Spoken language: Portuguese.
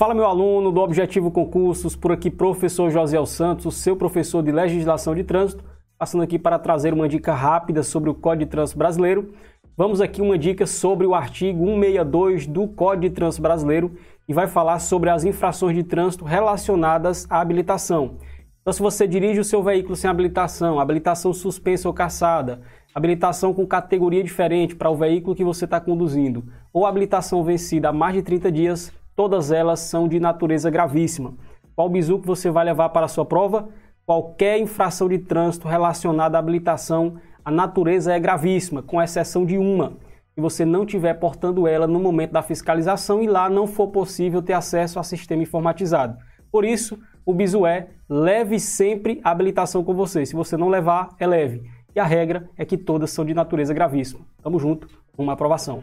Fala meu aluno do Objetivo Concursos, por aqui professor José Santos, seu professor de Legislação de Trânsito, passando aqui para trazer uma dica rápida sobre o Código de Trânsito Brasileiro. Vamos aqui uma dica sobre o artigo 162 do Código de Trânsito Brasileiro e vai falar sobre as infrações de trânsito relacionadas à habilitação. Então, se você dirige o seu veículo sem habilitação, habilitação suspensa ou caçada, habilitação com categoria diferente para o veículo que você está conduzindo, ou habilitação vencida há mais de 30 dias, todas elas são de natureza gravíssima. Qual bizu que você vai levar para a sua prova? Qualquer infração de trânsito relacionada à habilitação, a natureza é gravíssima, com exceção de uma, que você não estiver portando ela no momento da fiscalização e lá não for possível ter acesso ao sistema informatizado. Por isso, o bizu é leve sempre a habilitação com você. Se você não levar, é leve. E a regra é que todas são de natureza gravíssima. Tamo junto, uma aprovação.